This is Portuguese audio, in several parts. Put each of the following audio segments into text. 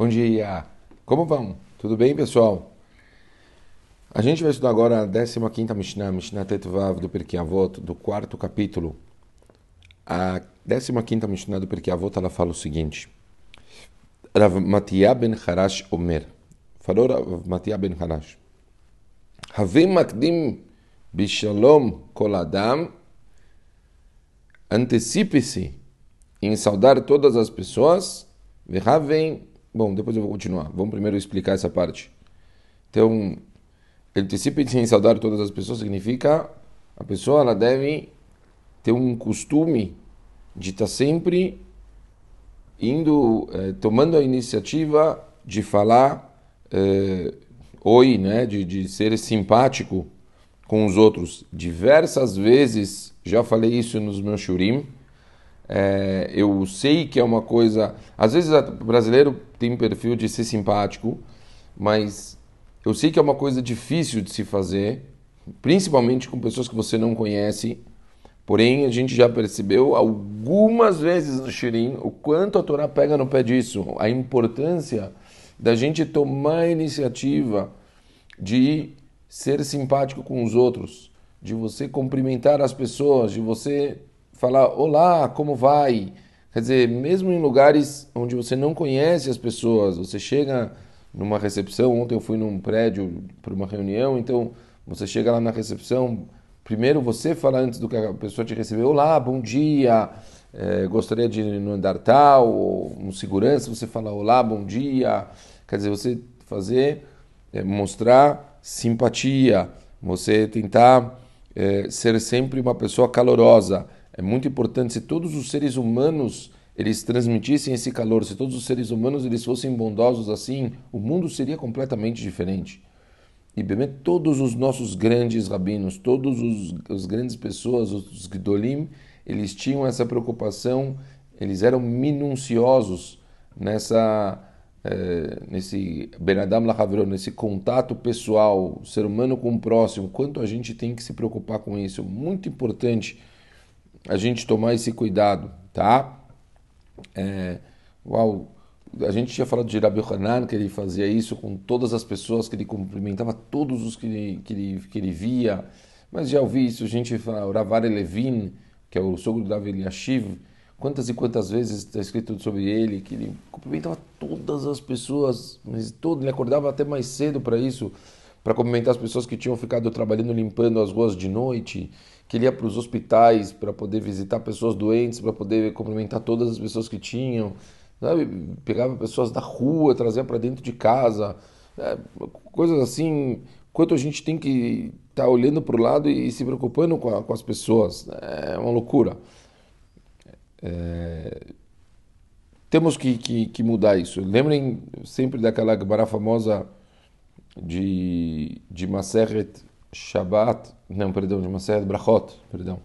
Bom dia! Como vão? Tudo bem, pessoal? A gente vai estudar agora a 15ª Mishnah, Mishnah Tetvav do Pirkei Avot, do quarto capítulo. A 15ª Mishnah do Pirkei Avot, ela fala o seguinte. Rav Matiyah ben Harash Omer. Falou Rav Matiyah ben Harash. Havim makdim bishalom kol adam. Antecipe-se em saudar todas as pessoas. Vehavem Bom, depois eu vou continuar. Vamos primeiro explicar essa parte. Então, antecipe-se em saudar todas as pessoas significa a pessoa ela deve ter um costume de estar sempre indo, eh, tomando a iniciativa de falar eh, oi, né, de, de ser simpático com os outros. Diversas vezes já falei isso nos meus shurim é, eu sei que é uma coisa. Às vezes o brasileiro tem um perfil de ser simpático, mas eu sei que é uma coisa difícil de se fazer, principalmente com pessoas que você não conhece. Porém, a gente já percebeu algumas vezes no Shirin o quanto a Torá pega no pé disso, a importância da gente tomar a iniciativa de ser simpático com os outros, de você cumprimentar as pessoas, de você falar olá, como vai? Quer dizer, mesmo em lugares onde você não conhece as pessoas, você chega numa recepção, ontem eu fui num prédio para uma reunião, então você chega lá na recepção, primeiro você fala antes do que a pessoa te receber, olá, bom dia, é, gostaria de ir no andar tal, ou um segurança, você fala olá, bom dia, quer dizer, você fazer, é, mostrar simpatia, você tentar é, ser sempre uma pessoa calorosa, é muito importante se todos os seres humanos eles transmitissem esse calor, se todos os seres humanos eles fossem bondosos assim, o mundo seria completamente diferente. E bem, todos os nossos grandes rabinos, todos os, os grandes pessoas, os Gdolim, eles tinham essa preocupação, eles eram minuciosos nessa é, nesse Benadam Lahavron, nesse contato pessoal, ser humano com o próximo, quanto a gente tem que se preocupar com isso. Muito importante a gente tomar esse cuidado, tá? É, uau, a gente tinha falado de Rabi Hanan, que ele fazia isso com todas as pessoas, que ele cumprimentava todos os que ele, que ele, que ele via. Mas já ouvi isso, a gente fala, o Ravar Levin, que é o sogro do Davi Eliashiv, quantas e quantas vezes está escrito sobre ele, que ele cumprimentava todas as pessoas, mas todo, ele acordava até mais cedo para isso, para cumprimentar as pessoas que tinham ficado trabalhando limpando as ruas de noite, que ele ia para os hospitais para poder visitar pessoas doentes, para poder cumprimentar todas as pessoas que tinham, sabe? pegava pessoas da rua, trazia para dentro de casa, é, coisas assim. Quanto a gente tem que estar tá olhando para o lado e se preocupando com, a, com, as pessoas, é uma loucura. É... Temos que, que, que, mudar isso. Lembrem sempre daquela Gemara famosa de, de Maseret Shabbat, não, perdão, de Maseret Brachot, perdão.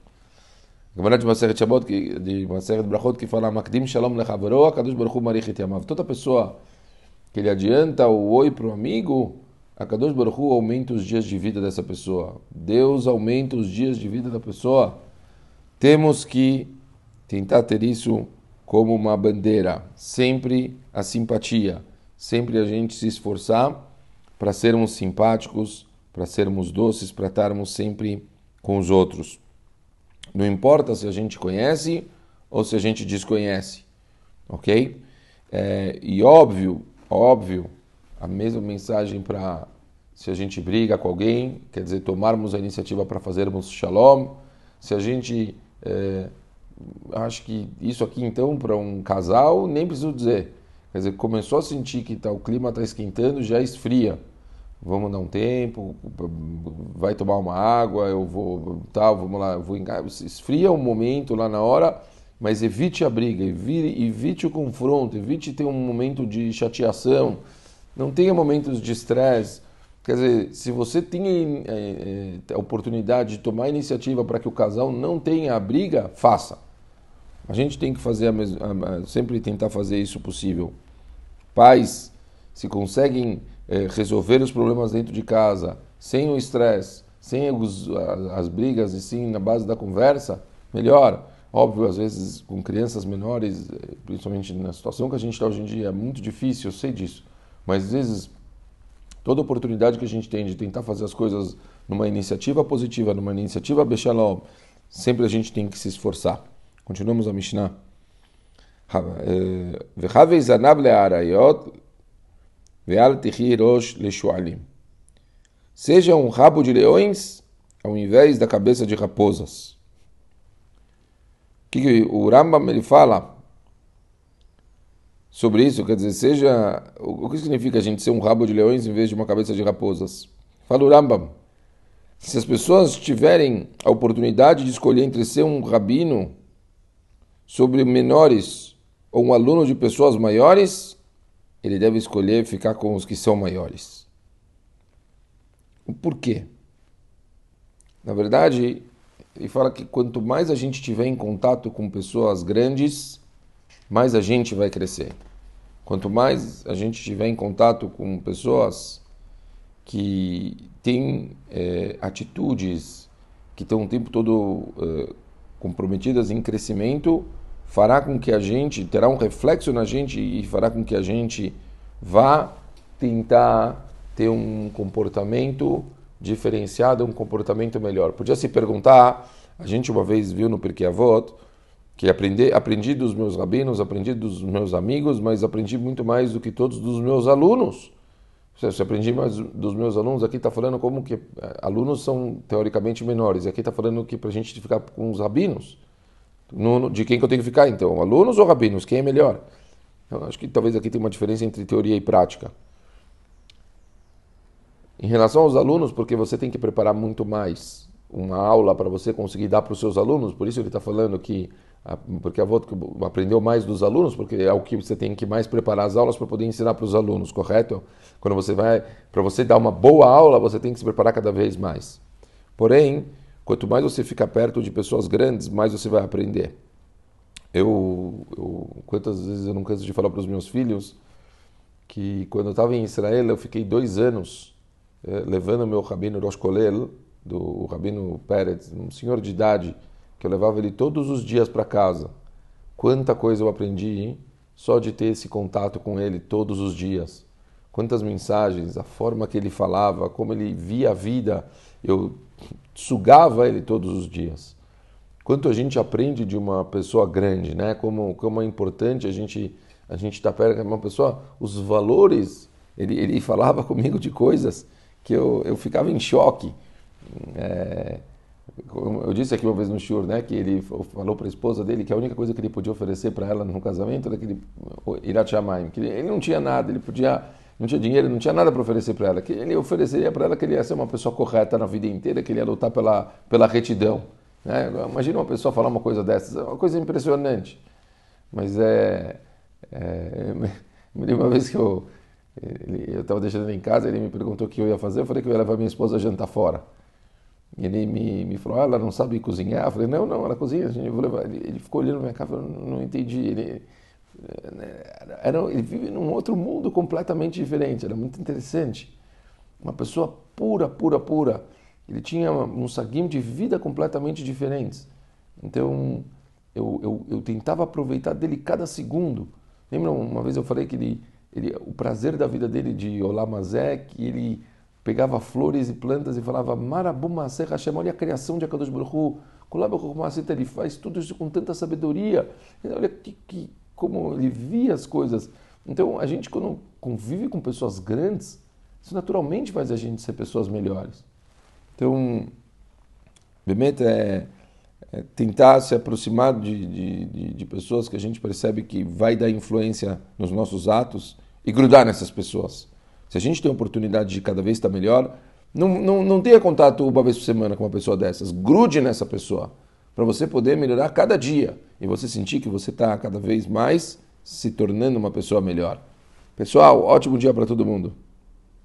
Gemara de Maseret Shabbat, de Maseret Brachot, que fala Makdim Shalom Lechavero, Akadosh Baruch Hu Marich Yamav. Toda pessoa que ele adianta o oi para o amigo, Akadosh Baruch Hu aumenta os dias de vida dessa pessoa. Deus aumenta os dias de vida da pessoa. Temos que tentar ter isso como uma bandeira. Sempre a simpatia. Sempre a gente se esforçar para sermos simpáticos, para sermos doces, para estarmos sempre com os outros. Não importa se a gente conhece ou se a gente desconhece, ok? É, e óbvio, óbvio, a mesma mensagem para se a gente briga com alguém, quer dizer, tomarmos a iniciativa para fazermos shalom. Se a gente, é, acho que isso aqui então para um casal nem preciso dizer. Quer dizer, começou a sentir que tá, o clima está esquentando, já esfria vamos dar um tempo, vai tomar uma água, eu vou, tal, vamos lá, eu vou esfria o momento lá na hora, mas evite a briga, evite, evite o confronto, evite ter um momento de chateação, não tenha momentos de estresse. Quer dizer, se você tem é, é, a oportunidade de tomar iniciativa para que o casal não tenha a briga, faça. A gente tem que fazer a mesma, sempre tentar fazer isso possível. Pais, se conseguem é, resolver os problemas dentro de casa, sem o estresse, sem os, as, as brigas e sim na base da conversa, melhor. Óbvio, às vezes com crianças menores, eh, principalmente na situação que a gente está hoje em dia, é muito difícil, eu sei disso. Mas às vezes, toda oportunidade que a gente tem de tentar fazer as coisas numa iniciativa positiva, numa iniciativa Bechalom, sempre a gente tem que se esforçar. Continuamos a Mishnah. Seja um rabo de leões ao invés da cabeça de raposas que, que o Rambam ele fala sobre isso? Quer dizer, seja. O, o que significa a gente ser um rabo de leões em vez de uma cabeça de raposas? Fala o Rambam. Se as pessoas tiverem a oportunidade de escolher entre ser um rabino sobre menores ou um aluno de pessoas maiores, ele deve escolher ficar com os que são maiores. Por quê? Na verdade, ele fala que quanto mais a gente tiver em contato com pessoas grandes, mais a gente vai crescer. Quanto mais a gente tiver em contato com pessoas que têm é, atitudes que estão o tempo todo é, comprometidas em crescimento, fará com que a gente terá um reflexo na gente e fará com que a gente vá tentar ter um comportamento diferenciado, um comportamento melhor. Podia se perguntar, a gente uma vez viu no Pirkei Avot, que aprendi, aprendi dos meus rabinos, aprendi dos meus amigos, mas aprendi muito mais do que todos dos meus alunos. Se aprendi mais dos meus alunos, aqui está falando como que eh, alunos são teoricamente menores, aqui está falando que para a gente ficar com os rabinos. De quem que eu tenho que ficar então? Alunos ou rabinos? Quem é melhor? Eu acho que talvez aqui tem uma diferença entre teoria e prática. Em relação aos alunos, porque você tem que preparar muito mais uma aula para você conseguir dar para os seus alunos, por isso ele está falando que porque a avó aprendeu mais dos alunos, porque é o que você tem que mais preparar as aulas para poder ensinar para os alunos, correto? Quando você vai, para você dar uma boa aula, você tem que se preparar cada vez mais. Porém, quanto mais você fica perto de pessoas grandes, mais você vai aprender. Eu, eu quantas vezes eu não canso de falar para os meus filhos que quando eu estava em Israel, eu fiquei dois anos eh, levando meu rabino Rosh Kolel, do rabino Pérez, um senhor de idade, que eu levava ele todos os dias para casa. Quanta coisa eu aprendi, hein? só de ter esse contato com ele todos os dias. Quantas mensagens, a forma que ele falava, como ele via a vida, eu sugava ele todos os dias. Quanto a gente aprende de uma pessoa grande, né? Como, como é importante a gente a gente estar tá perto de uma pessoa, os valores. Ele, ele falava comigo de coisas que eu, eu ficava em choque. É, eu disse aqui uma vez no Shur, né, que ele falou para a esposa dele que a única coisa que ele podia oferecer para ela no casamento era aquele Irat Shamayim, que ele não tinha nada, ele podia não tinha dinheiro, não tinha nada para oferecer para ela, que ele ofereceria para ela que ele ia ser uma pessoa correta na vida inteira, que ele ia lutar pela, pela retidão. Né? Imagina uma pessoa falar uma coisa dessas, é uma coisa impressionante. Mas é, é uma vez que eu estava deixando ele em casa, ele me perguntou o que eu ia fazer, eu falei que eu ia levar minha esposa a jantar fora. Ele me, me falou, ah, ela não sabe cozinhar? Eu falei, não, não, ela cozinha, eu vou levar. Ele, ele ficou olhando minha cara, eu não entendi. Ele, era, ele vive num outro mundo completamente diferente, era muito interessante. Uma pessoa pura, pura, pura. Ele tinha um saguinho de vida completamente diferentes. Então, eu, eu, eu tentava aproveitar dele cada segundo. Lembra uma vez eu falei que ele ele, o prazer da vida dele de Olamazé, que ele pegava flores e plantas e falava Marabumase Hashem, olha a criação de Akadosh Baruch Hu, ele faz tudo isso com tanta sabedoria, olha que, que, como ele via as coisas. Então, a gente quando convive com pessoas grandes, isso naturalmente faz a gente ser pessoas melhores. Então, Bemet é, é tentar se aproximar de, de, de, de pessoas que a gente percebe que vai dar influência nos nossos atos, e grudar nessas pessoas. Se a gente tem a oportunidade de cada vez estar melhor, não, não, não tenha contato uma vez por semana com uma pessoa dessas. Grude nessa pessoa para você poder melhorar cada dia e você sentir que você está cada vez mais se tornando uma pessoa melhor. Pessoal, ótimo dia para todo mundo.